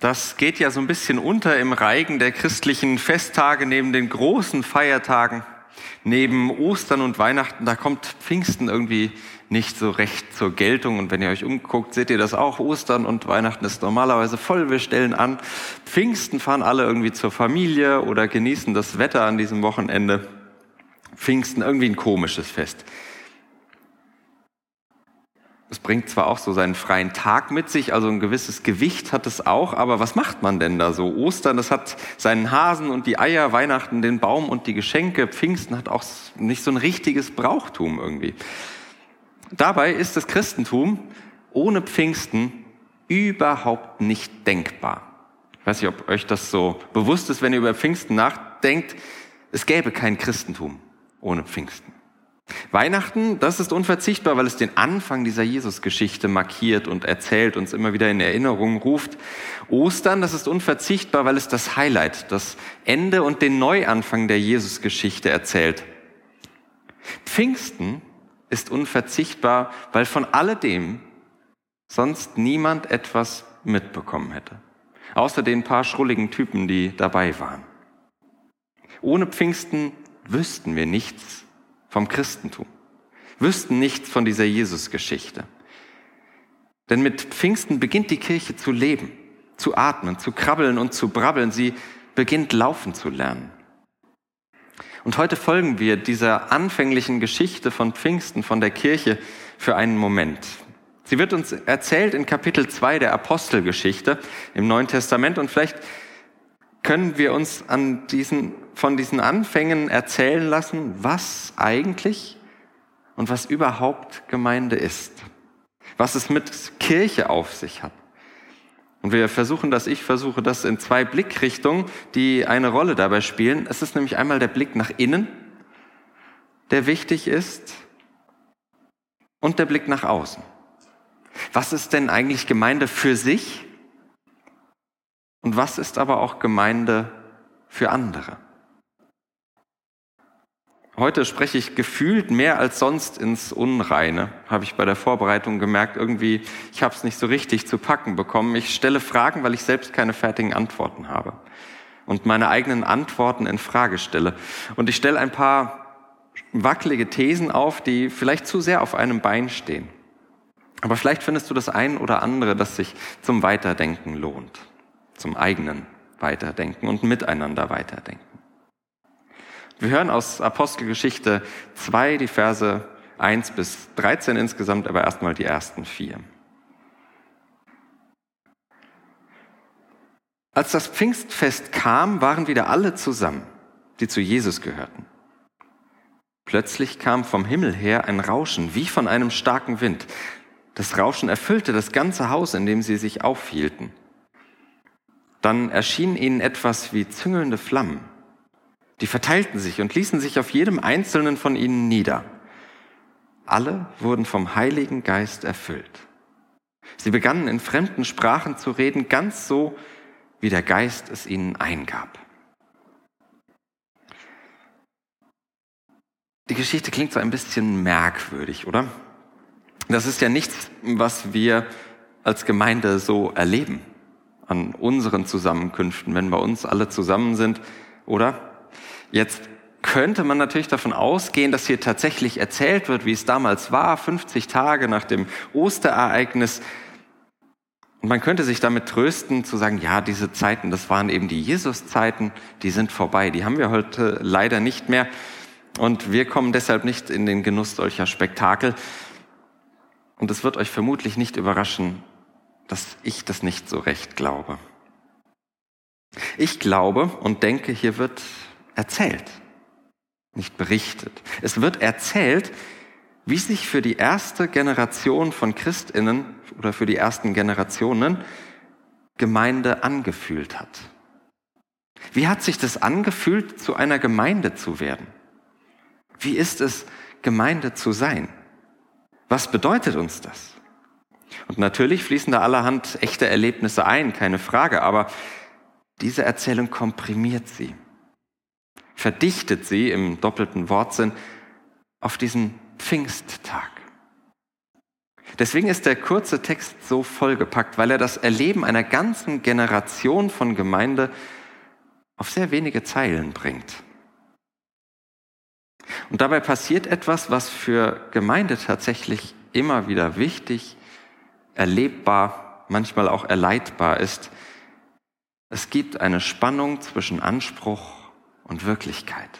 Das geht ja so ein bisschen unter im Reigen der christlichen Festtage neben den großen Feiertagen. Neben Ostern und Weihnachten, da kommt Pfingsten irgendwie nicht so recht zur Geltung. Und wenn ihr euch umguckt, seht ihr das auch. Ostern und Weihnachten ist normalerweise voll. Wir stellen an. Pfingsten fahren alle irgendwie zur Familie oder genießen das Wetter an diesem Wochenende. Pfingsten irgendwie ein komisches Fest. Es bringt zwar auch so seinen freien Tag mit sich, also ein gewisses Gewicht hat es auch, aber was macht man denn da so? Ostern, das hat seinen Hasen und die Eier, Weihnachten den Baum und die Geschenke, Pfingsten hat auch nicht so ein richtiges Brauchtum irgendwie. Dabei ist das Christentum ohne Pfingsten überhaupt nicht denkbar. Ich weiß nicht, ob euch das so bewusst ist, wenn ihr über Pfingsten nachdenkt. Es gäbe kein Christentum ohne Pfingsten. Weihnachten, das ist unverzichtbar, weil es den Anfang dieser Jesusgeschichte markiert und erzählt, uns immer wieder in Erinnerung ruft. Ostern, das ist unverzichtbar, weil es das Highlight, das Ende und den Neuanfang der Jesusgeschichte erzählt. Pfingsten ist unverzichtbar, weil von alledem sonst niemand etwas mitbekommen hätte. Außer den paar schrulligen Typen, die dabei waren. Ohne Pfingsten wüssten wir nichts vom Christentum, wüssten nichts von dieser Jesusgeschichte. Denn mit Pfingsten beginnt die Kirche zu leben, zu atmen, zu krabbeln und zu brabbeln. Sie beginnt laufen zu lernen. Und heute folgen wir dieser anfänglichen Geschichte von Pfingsten, von der Kirche, für einen Moment. Sie wird uns erzählt in Kapitel 2 der Apostelgeschichte im Neuen Testament und vielleicht können wir uns an diesen, von diesen Anfängen erzählen lassen, was eigentlich und was überhaupt Gemeinde ist. Was es mit Kirche auf sich hat. Und wir versuchen das, ich versuche das in zwei Blickrichtungen, die eine Rolle dabei spielen. Es ist nämlich einmal der Blick nach innen, der wichtig ist, und der Blick nach außen. Was ist denn eigentlich Gemeinde für sich? Und was ist aber auch Gemeinde für andere? Heute spreche ich gefühlt mehr als sonst ins Unreine, habe ich bei der Vorbereitung gemerkt. Irgendwie, ich habe es nicht so richtig zu packen bekommen. Ich stelle Fragen, weil ich selbst keine fertigen Antworten habe und meine eigenen Antworten in Frage stelle. Und ich stelle ein paar wackelige Thesen auf, die vielleicht zu sehr auf einem Bein stehen. Aber vielleicht findest du das ein oder andere, das sich zum Weiterdenken lohnt zum eigenen Weiterdenken und miteinander weiterdenken. Wir hören aus Apostelgeschichte 2 die Verse 1 bis 13 insgesamt, aber erstmal die ersten vier. Als das Pfingstfest kam, waren wieder alle zusammen, die zu Jesus gehörten. Plötzlich kam vom Himmel her ein Rauschen wie von einem starken Wind. Das Rauschen erfüllte das ganze Haus, in dem sie sich aufhielten. Dann erschien ihnen etwas wie züngelnde Flammen. Die verteilten sich und ließen sich auf jedem einzelnen von ihnen nieder. Alle wurden vom Heiligen Geist erfüllt. Sie begannen in fremden Sprachen zu reden, ganz so, wie der Geist es ihnen eingab. Die Geschichte klingt so ein bisschen merkwürdig, oder? Das ist ja nichts, was wir als Gemeinde so erleben an unseren Zusammenkünften, wenn bei uns alle zusammen sind, oder? Jetzt könnte man natürlich davon ausgehen, dass hier tatsächlich erzählt wird, wie es damals war, 50 Tage nach dem Osterereignis. Und man könnte sich damit trösten, zu sagen, ja, diese Zeiten, das waren eben die Jesus-Zeiten, die sind vorbei. Die haben wir heute leider nicht mehr. Und wir kommen deshalb nicht in den Genuss solcher Spektakel. Und es wird euch vermutlich nicht überraschen, dass ich das nicht so recht glaube. Ich glaube und denke, hier wird erzählt, nicht berichtet. Es wird erzählt, wie sich für die erste Generation von Christinnen oder für die ersten Generationen Gemeinde angefühlt hat. Wie hat sich das angefühlt, zu einer Gemeinde zu werden? Wie ist es, Gemeinde zu sein? Was bedeutet uns das? Und natürlich fließen da allerhand echte Erlebnisse ein, keine Frage, aber diese Erzählung komprimiert sie, verdichtet sie im doppelten Wortsinn auf diesen Pfingsttag. Deswegen ist der kurze Text so vollgepackt, weil er das Erleben einer ganzen Generation von Gemeinde auf sehr wenige Zeilen bringt. Und dabei passiert etwas, was für Gemeinde tatsächlich immer wieder wichtig, erlebbar, manchmal auch erleidbar ist. Es gibt eine Spannung zwischen Anspruch und Wirklichkeit.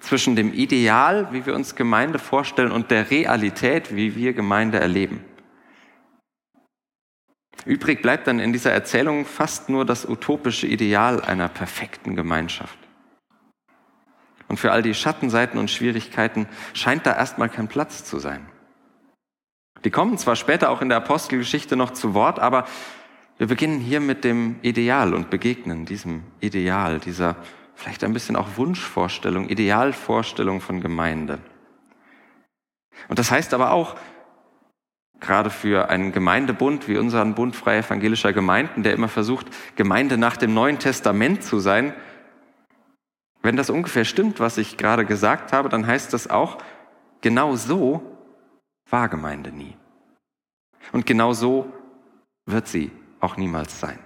Zwischen dem Ideal, wie wir uns Gemeinde vorstellen, und der Realität, wie wir Gemeinde erleben. Übrig bleibt dann in dieser Erzählung fast nur das utopische Ideal einer perfekten Gemeinschaft. Und für all die Schattenseiten und Schwierigkeiten scheint da erstmal kein Platz zu sein. Die kommen zwar später auch in der Apostelgeschichte noch zu Wort, aber wir beginnen hier mit dem Ideal und begegnen diesem Ideal, dieser vielleicht ein bisschen auch Wunschvorstellung, Idealvorstellung von Gemeinde. Und das heißt aber auch, gerade für einen Gemeindebund wie unseren Bund freier evangelischer Gemeinden, der immer versucht, Gemeinde nach dem Neuen Testament zu sein, wenn das ungefähr stimmt, was ich gerade gesagt habe, dann heißt das auch, genau so war Gemeinde nie. Und genau so wird sie auch niemals sein.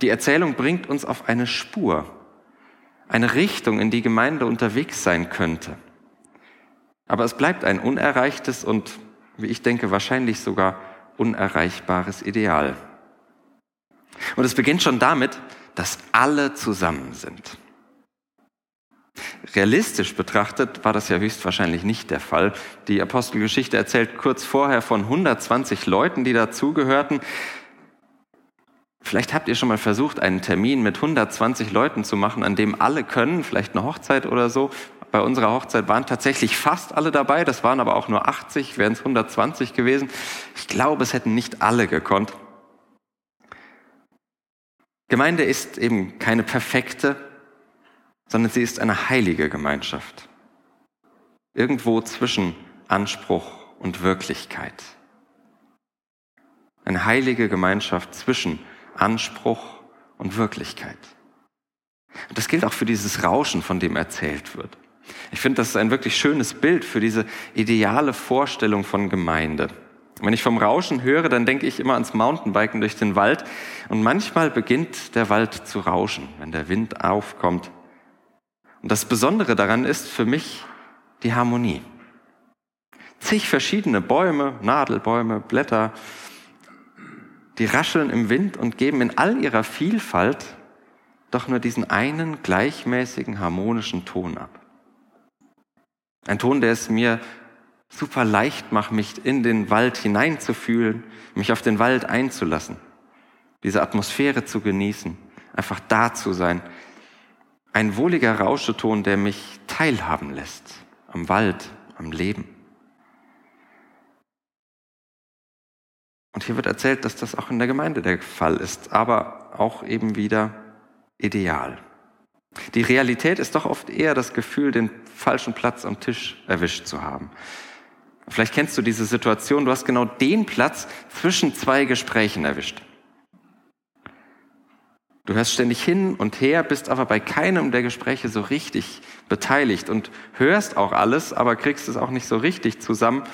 Die Erzählung bringt uns auf eine Spur, eine Richtung, in die Gemeinde unterwegs sein könnte. Aber es bleibt ein unerreichtes und, wie ich denke, wahrscheinlich sogar unerreichbares Ideal. Und es beginnt schon damit, dass alle zusammen sind. Realistisch betrachtet war das ja höchstwahrscheinlich nicht der Fall. Die Apostelgeschichte erzählt kurz vorher von 120 Leuten, die dazugehörten. Vielleicht habt ihr schon mal versucht, einen Termin mit 120 Leuten zu machen, an dem alle können, vielleicht eine Hochzeit oder so. Bei unserer Hochzeit waren tatsächlich fast alle dabei, das waren aber auch nur 80, wären es 120 gewesen. Ich glaube, es hätten nicht alle gekonnt. Gemeinde ist eben keine perfekte, sondern sie ist eine heilige Gemeinschaft. Irgendwo zwischen Anspruch und Wirklichkeit. Eine heilige Gemeinschaft zwischen Anspruch und Wirklichkeit. Und das gilt auch für dieses Rauschen, von dem erzählt wird. Ich finde, das ist ein wirklich schönes Bild für diese ideale Vorstellung von Gemeinde. Wenn ich vom Rauschen höre, dann denke ich immer ans Mountainbiken durch den Wald. Und manchmal beginnt der Wald zu rauschen, wenn der Wind aufkommt. Und das Besondere daran ist für mich die Harmonie. Zig verschiedene Bäume, Nadelbäume, Blätter, die rascheln im Wind und geben in all ihrer Vielfalt doch nur diesen einen gleichmäßigen harmonischen Ton ab. Ein Ton, der es mir super leicht macht, mich in den Wald hineinzufühlen, mich auf den Wald einzulassen, diese Atmosphäre zu genießen, einfach da zu sein, ein wohliger Rauscheton, der mich teilhaben lässt am Wald, am Leben. Und hier wird erzählt, dass das auch in der Gemeinde der Fall ist, aber auch eben wieder ideal. Die Realität ist doch oft eher das Gefühl, den falschen Platz am Tisch erwischt zu haben. Vielleicht kennst du diese Situation, du hast genau den Platz zwischen zwei Gesprächen erwischt. Du hörst ständig hin und her, bist aber bei keinem der Gespräche so richtig beteiligt und hörst auch alles, aber kriegst es auch nicht so richtig zusammen.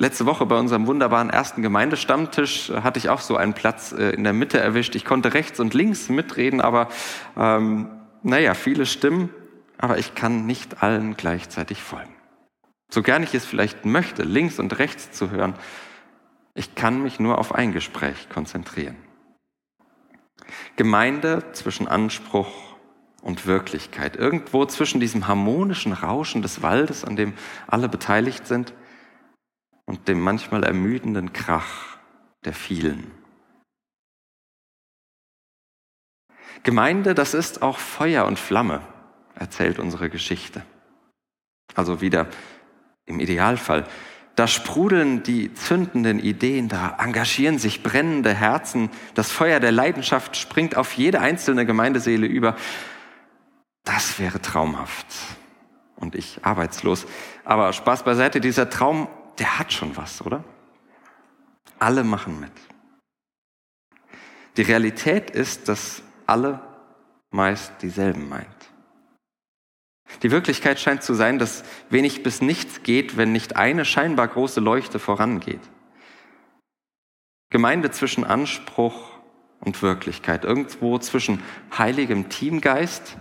Letzte Woche bei unserem wunderbaren ersten Gemeindestammtisch hatte ich auch so einen Platz äh, in der Mitte erwischt. Ich konnte rechts und links mitreden, aber ähm, naja, viele Stimmen, aber ich kann nicht allen gleichzeitig folgen. So gern ich es vielleicht möchte, links und rechts zu hören, ich kann mich nur auf ein Gespräch konzentrieren. Gemeinde zwischen Anspruch und Wirklichkeit. Irgendwo zwischen diesem harmonischen Rauschen des Waldes, an dem alle beteiligt sind, und dem manchmal ermüdenden Krach der vielen. Gemeinde, das ist auch Feuer und Flamme, erzählt unsere Geschichte. Also wieder im Idealfall. Da sprudeln die zündenden Ideen, da engagieren sich brennende Herzen, das Feuer der Leidenschaft springt auf jede einzelne Gemeindeseele über. Das wäre traumhaft. Und ich arbeitslos. Aber Spaß beiseite, dieser Traum, der hat schon was, oder? Alle machen mit. Die Realität ist, dass alle meist dieselben meint. Die Wirklichkeit scheint zu sein, dass wenig bis nichts geht, wenn nicht eine scheinbar große Leuchte vorangeht. Gemeinde zwischen Anspruch und Wirklichkeit, irgendwo zwischen heiligem Teamgeist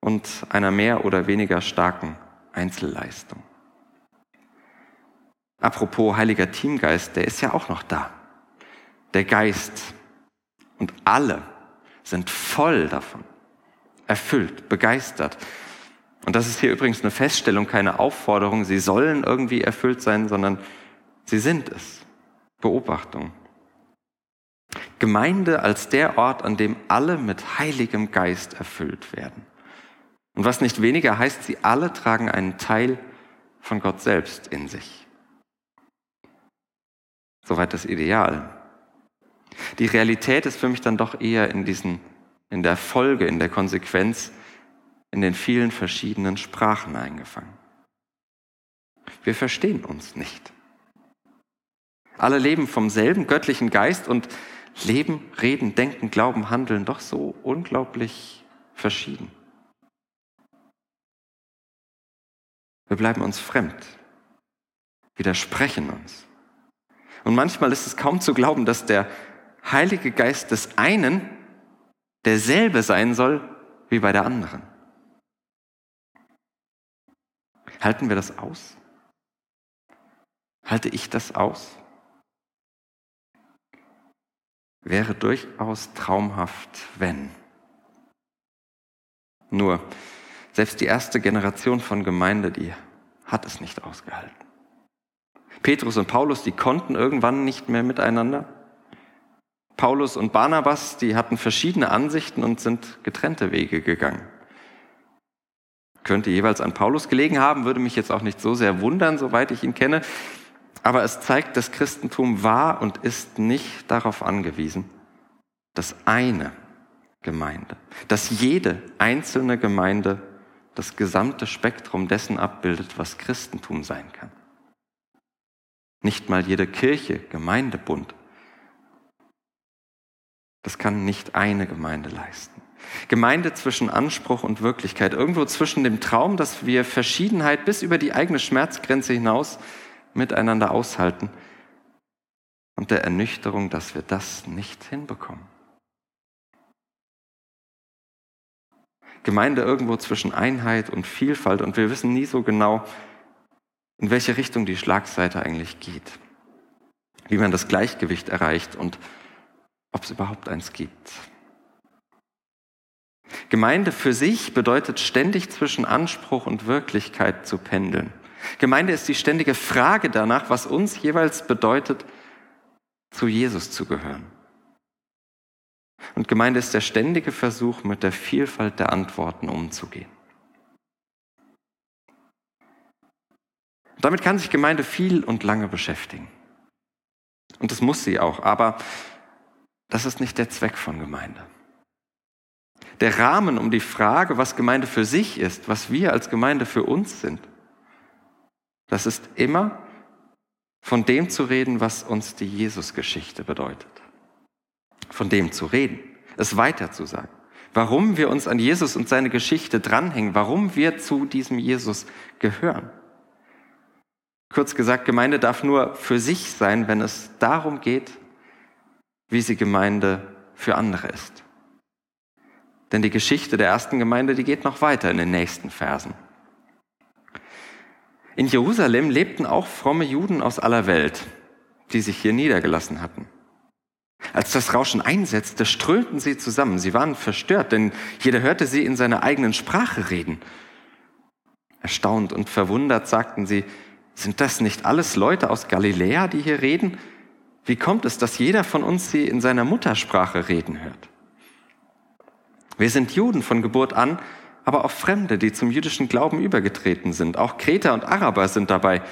und einer mehr oder weniger starken Einzelleistung. Apropos heiliger Teamgeist, der ist ja auch noch da. Der Geist und alle sind voll davon, erfüllt, begeistert. Und das ist hier übrigens eine Feststellung, keine Aufforderung. Sie sollen irgendwie erfüllt sein, sondern sie sind es. Beobachtung. Gemeinde als der Ort, an dem alle mit heiligem Geist erfüllt werden. Und was nicht weniger heißt, sie alle tragen einen Teil von Gott selbst in sich. Soweit das Ideal. Die Realität ist für mich dann doch eher in diesen, in der Folge, in der Konsequenz, in den vielen verschiedenen Sprachen eingefangen. Wir verstehen uns nicht. Alle leben vom selben göttlichen Geist und leben, reden, denken, glauben, handeln doch so unglaublich verschieden. Wir bleiben uns fremd, widersprechen uns. Und manchmal ist es kaum zu glauben, dass der Heilige Geist des einen derselbe sein soll wie bei der anderen. Halten wir das aus? Halte ich das aus? Wäre durchaus traumhaft, wenn. Nur, selbst die erste Generation von Gemeinde, die hat es nicht ausgehalten. Petrus und Paulus, die konnten irgendwann nicht mehr miteinander. Paulus und Barnabas, die hatten verschiedene Ansichten und sind getrennte Wege gegangen. Könnte jeweils an Paulus gelegen haben, würde mich jetzt auch nicht so sehr wundern, soweit ich ihn kenne. Aber es zeigt, das Christentum war und ist nicht darauf angewiesen, dass eine Gemeinde, dass jede einzelne Gemeinde das gesamte Spektrum dessen abbildet, was Christentum sein kann. Nicht mal jede Kirche, Gemeindebund das kann nicht eine Gemeinde leisten. Gemeinde zwischen Anspruch und Wirklichkeit, irgendwo zwischen dem Traum, dass wir Verschiedenheit bis über die eigene Schmerzgrenze hinaus miteinander aushalten und der Ernüchterung, dass wir das nicht hinbekommen. Gemeinde irgendwo zwischen Einheit und Vielfalt und wir wissen nie so genau, in welche Richtung die Schlagseite eigentlich geht, wie man das Gleichgewicht erreicht und ob es überhaupt eins gibt. Gemeinde für sich bedeutet ständig zwischen Anspruch und Wirklichkeit zu pendeln. Gemeinde ist die ständige Frage danach, was uns jeweils bedeutet, zu Jesus zu gehören. Und Gemeinde ist der ständige Versuch, mit der Vielfalt der Antworten umzugehen. Damit kann sich Gemeinde viel und lange beschäftigen. Und das muss sie auch. Aber das ist nicht der Zweck von Gemeinde. Der Rahmen um die Frage, was Gemeinde für sich ist, was wir als Gemeinde für uns sind, das ist immer von dem zu reden, was uns die Jesus-Geschichte bedeutet. Von dem zu reden, es weiter zu sagen. Warum wir uns an Jesus und seine Geschichte dranhängen, warum wir zu diesem Jesus gehören. Kurz gesagt, Gemeinde darf nur für sich sein, wenn es darum geht, wie sie Gemeinde für andere ist. Denn die Geschichte der ersten Gemeinde, die geht noch weiter in den nächsten Versen. In Jerusalem lebten auch fromme Juden aus aller Welt, die sich hier niedergelassen hatten. Als das Rauschen einsetzte, strömten sie zusammen. Sie waren verstört, denn jeder hörte sie in seiner eigenen Sprache reden. Erstaunt und verwundert sagten sie, sind das nicht alles Leute aus Galiläa, die hier reden? Wie kommt es, dass jeder von uns sie in seiner Muttersprache reden hört? Wir sind Juden von Geburt an, aber auch Fremde, die zum jüdischen Glauben übergetreten sind. Auch Kreter und Araber sind dabei.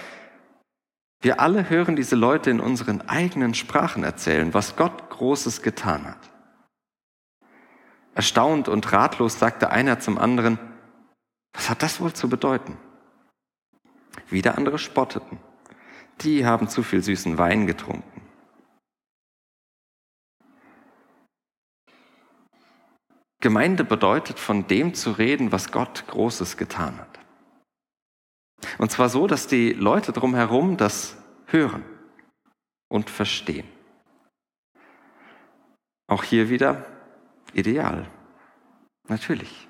Wir alle hören diese Leute in unseren eigenen Sprachen erzählen, was Gott Großes getan hat. Erstaunt und ratlos sagte einer zum anderen, was hat das wohl zu bedeuten? Wieder andere spotteten. Die haben zu viel süßen Wein getrunken. Gemeinde bedeutet, von dem zu reden, was Gott Großes getan hat. Und zwar so, dass die Leute drumherum das hören und verstehen. Auch hier wieder ideal. Natürlich.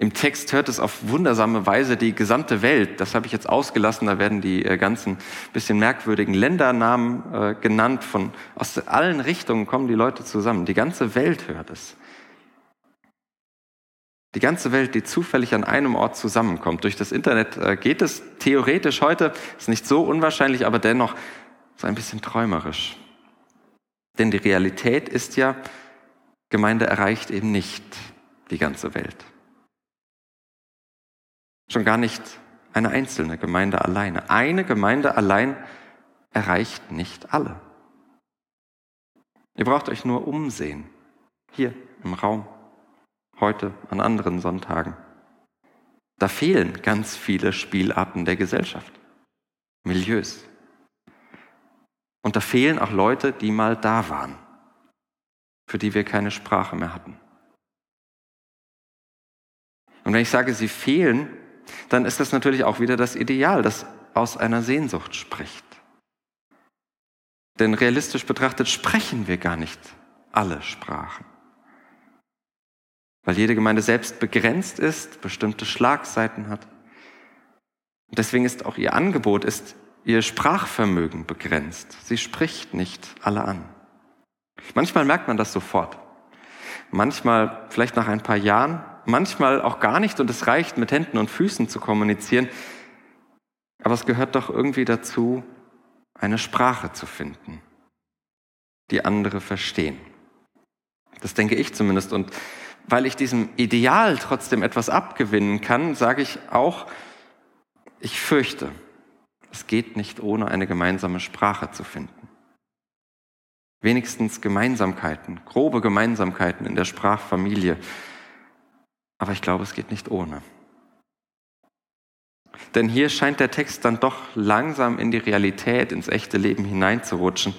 Im Text hört es auf wundersame Weise die gesamte Welt. Das habe ich jetzt ausgelassen. Da werden die äh, ganzen bisschen merkwürdigen Ländernamen äh, genannt. Von aus allen Richtungen kommen die Leute zusammen. Die ganze Welt hört es. Die ganze Welt, die zufällig an einem Ort zusammenkommt. Durch das Internet äh, geht es theoretisch heute, ist nicht so unwahrscheinlich, aber dennoch so ein bisschen träumerisch. Denn die Realität ist ja, Gemeinde erreicht eben nicht die ganze Welt. Schon gar nicht eine einzelne Gemeinde alleine. Eine Gemeinde allein erreicht nicht alle. Ihr braucht euch nur umsehen. Hier im Raum heute an anderen Sonntagen. Da fehlen ganz viele Spielarten der Gesellschaft, Milieus. Und da fehlen auch Leute, die mal da waren, für die wir keine Sprache mehr hatten. Und wenn ich sage, sie fehlen, dann ist das natürlich auch wieder das Ideal, das aus einer Sehnsucht spricht. Denn realistisch betrachtet sprechen wir gar nicht alle Sprachen weil jede Gemeinde selbst begrenzt ist, bestimmte Schlagseiten hat. Und deswegen ist auch ihr Angebot, ist ihr Sprachvermögen begrenzt. Sie spricht nicht alle an. Manchmal merkt man das sofort. Manchmal vielleicht nach ein paar Jahren, manchmal auch gar nicht und es reicht, mit Händen und Füßen zu kommunizieren. Aber es gehört doch irgendwie dazu, eine Sprache zu finden, die andere verstehen. Das denke ich zumindest. Und weil ich diesem Ideal trotzdem etwas abgewinnen kann, sage ich auch, ich fürchte, es geht nicht ohne eine gemeinsame Sprache zu finden. Wenigstens Gemeinsamkeiten, grobe Gemeinsamkeiten in der Sprachfamilie. Aber ich glaube, es geht nicht ohne. Denn hier scheint der Text dann doch langsam in die Realität, ins echte Leben hineinzurutschen.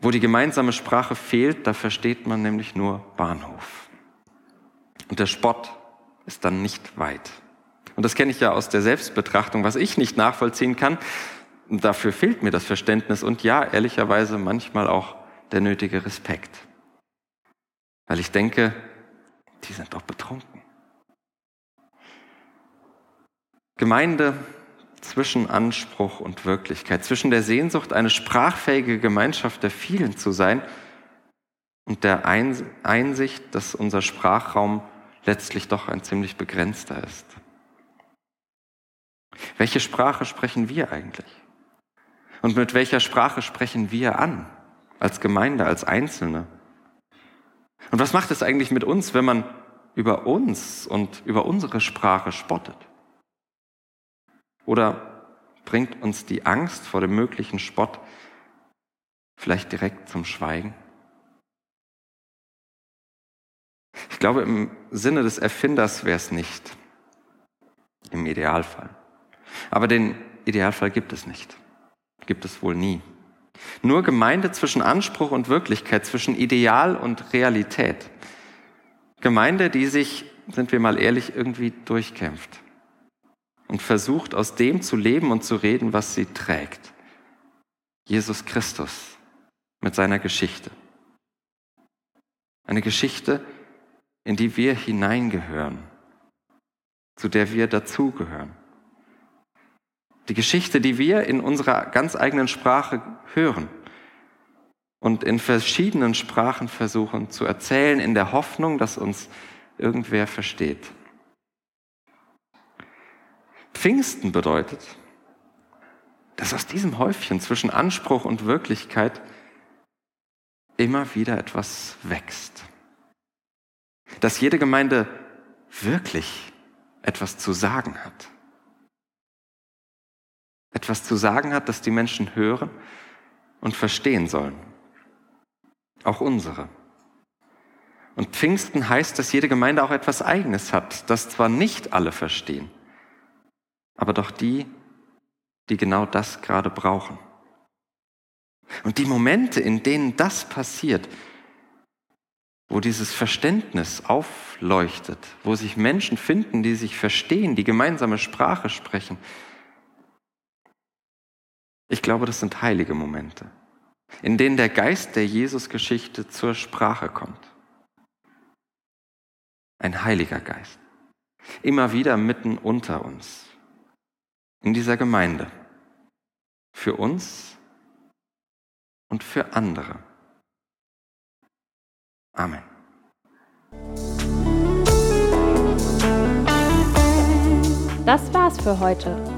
Wo die gemeinsame Sprache fehlt, da versteht man nämlich nur Bahnhof. Und der Spott ist dann nicht weit. Und das kenne ich ja aus der Selbstbetrachtung, was ich nicht nachvollziehen kann. Dafür fehlt mir das Verständnis und ja, ehrlicherweise manchmal auch der nötige Respekt. Weil ich denke, die sind doch betrunken. Gemeinde zwischen Anspruch und Wirklichkeit, zwischen der Sehnsucht, eine sprachfähige Gemeinschaft der vielen zu sein und der Einsicht, dass unser Sprachraum letztlich doch ein ziemlich begrenzter ist. Welche Sprache sprechen wir eigentlich? Und mit welcher Sprache sprechen wir an, als Gemeinde, als Einzelne? Und was macht es eigentlich mit uns, wenn man über uns und über unsere Sprache spottet? Oder bringt uns die Angst vor dem möglichen Spott vielleicht direkt zum Schweigen? Ich glaube, im Sinne des Erfinders wäre es nicht. Im Idealfall. Aber den Idealfall gibt es nicht. Gibt es wohl nie. Nur Gemeinde zwischen Anspruch und Wirklichkeit, zwischen Ideal und Realität. Gemeinde, die sich, sind wir mal ehrlich, irgendwie durchkämpft und versucht aus dem zu leben und zu reden, was sie trägt. Jesus Christus mit seiner Geschichte. Eine Geschichte, in die wir hineingehören, zu der wir dazugehören. Die Geschichte, die wir in unserer ganz eigenen Sprache hören und in verschiedenen Sprachen versuchen zu erzählen, in der Hoffnung, dass uns irgendwer versteht. Pfingsten bedeutet, dass aus diesem Häufchen zwischen Anspruch und Wirklichkeit immer wieder etwas wächst. Dass jede Gemeinde wirklich etwas zu sagen hat. etwas zu sagen hat, das die Menschen hören und verstehen sollen. Auch unsere. Und Pfingsten heißt, dass jede Gemeinde auch etwas Eigenes hat, das zwar nicht alle verstehen, aber doch die, die genau das gerade brauchen. Und die Momente, in denen das passiert, wo dieses Verständnis aufleuchtet, wo sich Menschen finden, die sich verstehen, die gemeinsame Sprache sprechen, ich glaube, das sind heilige Momente, in denen der Geist der Jesus-Geschichte zur Sprache kommt. Ein heiliger Geist, immer wieder mitten unter uns, in dieser Gemeinde, für uns und für andere. Amen. Das war's für heute.